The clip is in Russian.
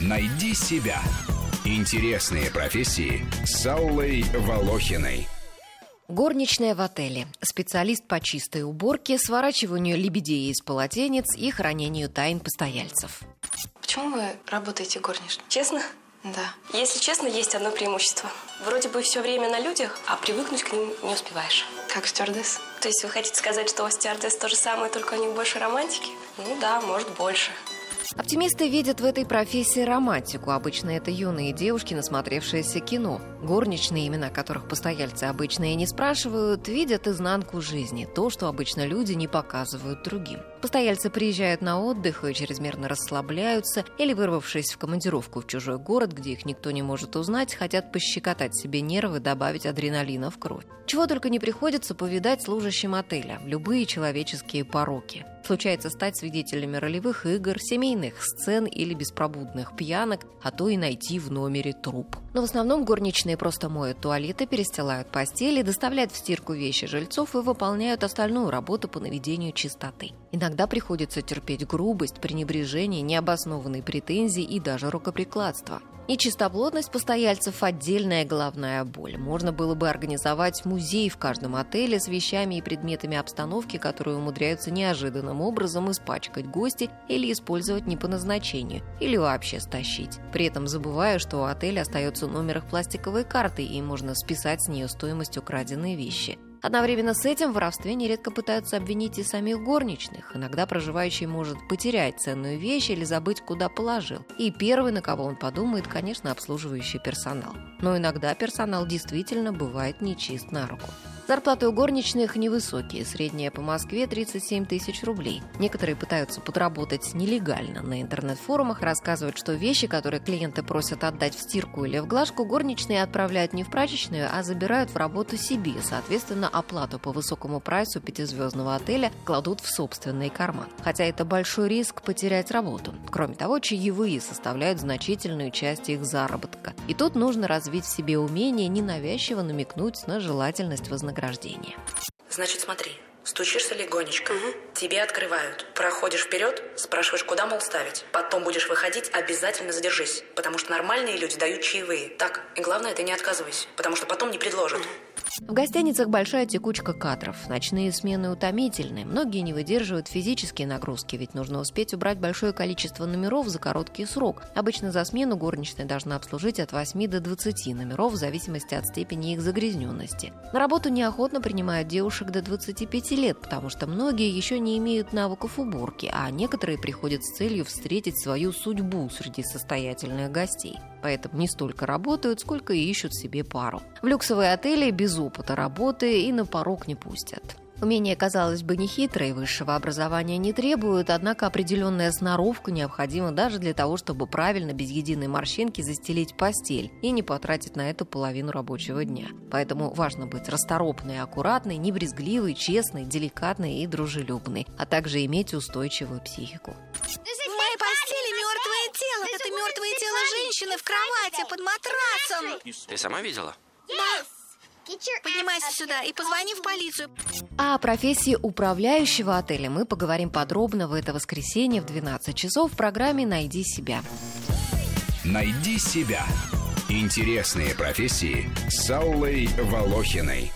Найди себя. Интересные профессии с Аллой Волохиной. Горничная в отеле. Специалист по чистой уборке, сворачиванию лебедей из полотенец и хранению тайн постояльцев. Почему вы работаете горничной? Честно? Да. Если честно, есть одно преимущество. Вроде бы все время на людях, а привыкнуть к ним не успеваешь. Как стюардесс? То есть вы хотите сказать, что у стюардесс то же самое, только у них больше романтики? Ну да, может, больше. Оптимисты видят в этой профессии романтику. Обычно это юные девушки, насмотревшиеся кино. Горничные, имена которых постояльцы обычно и не спрашивают, видят изнанку жизни, то, что обычно люди не показывают другим. Постояльцы приезжают на отдых и чрезмерно расслабляются, или, вырвавшись в командировку в чужой город, где их никто не может узнать, хотят пощекотать себе нервы, добавить адреналина в кровь. Чего только не приходится повидать служащим отеля, любые человеческие пороки. Случается стать свидетелями ролевых игр, семейных сцен или беспробудных пьянок, а то и найти в номере труп. Но в основном горничные просто моют туалеты, перестилают постели, доставляют в стирку вещи жильцов и выполняют остальную работу по наведению чистоты. Иногда приходится терпеть грубость, пренебрежение, необоснованные претензии и даже рукоприкладство. Нечистоплотность постояльцев – отдельная головная боль. Можно было бы организовать музей в каждом отеле с вещами и предметами обстановки, которые умудряются неожиданным образом испачкать гости или использовать не по назначению, или вообще стащить. При этом забывая, что у отеля остается номер их пластиковой карты, и можно списать с нее стоимость украденной вещи – Одновременно с этим в воровстве нередко пытаются обвинить и самих горничных. Иногда проживающий может потерять ценную вещь или забыть, куда положил. И первый, на кого он подумает, конечно, обслуживающий персонал. Но иногда персонал действительно бывает нечист на руку. Зарплаты у горничных невысокие, средняя по Москве 37 тысяч рублей. Некоторые пытаются подработать нелегально. На интернет-форумах рассказывают, что вещи, которые клиенты просят отдать в стирку или в глажку, горничные отправляют не в прачечную, а забирают в работу себе. Соответственно, оплату по высокому прайсу пятизвездного отеля кладут в собственный карман. Хотя это большой риск потерять работу. Кроме того, чаевые составляют значительную часть их заработка. И тут нужно развить в себе умение ненавязчиво намекнуть на желательность вознаграждения вознаграждение. Значит, смотри, стучишься легонечко, угу. тебе открывают, проходишь вперед, спрашиваешь, куда, мол, ставить. Потом будешь выходить, обязательно задержись, потому что нормальные люди дают чаевые. Так, и главное, ты не отказывайся, потому что потом не предложат. Угу. В гостиницах большая текучка кадров. Ночные смены утомительны. Многие не выдерживают физические нагрузки, ведь нужно успеть убрать большое количество номеров за короткий срок. Обычно за смену горничная должна обслужить от 8 до 20 номеров в зависимости от степени их загрязненности. На работу неохотно принимают девушек до 25 лет, потому что многие еще не имеют навыков уборки, а некоторые приходят с целью встретить свою судьбу среди состоятельных гостей. Поэтому не столько работают, сколько и ищут себе пару. В люксовые отели без опыта работы и на порог не пустят. Умение, казалось бы, нехитрое, высшего образования не требует, однако определенная сноровка необходима даже для того, чтобы правильно, без единой морщинки, застелить постель и не потратить на это половину рабочего дня. Поэтому важно быть расторопной, аккуратной, небрезгливой, честной, деликатной и дружелюбной, а также иметь устойчивую психику. В моей постели мертвое тело. Это мертвое тело женщины в кровати под матрасом. Ты сама видела? Да. Поднимайся сюда и позвони в полицию. А о профессии управляющего отеля мы поговорим подробно в это воскресенье в 12 часов в программе «Найди себя». «Найди себя» – интересные профессии с Аллой Волохиной.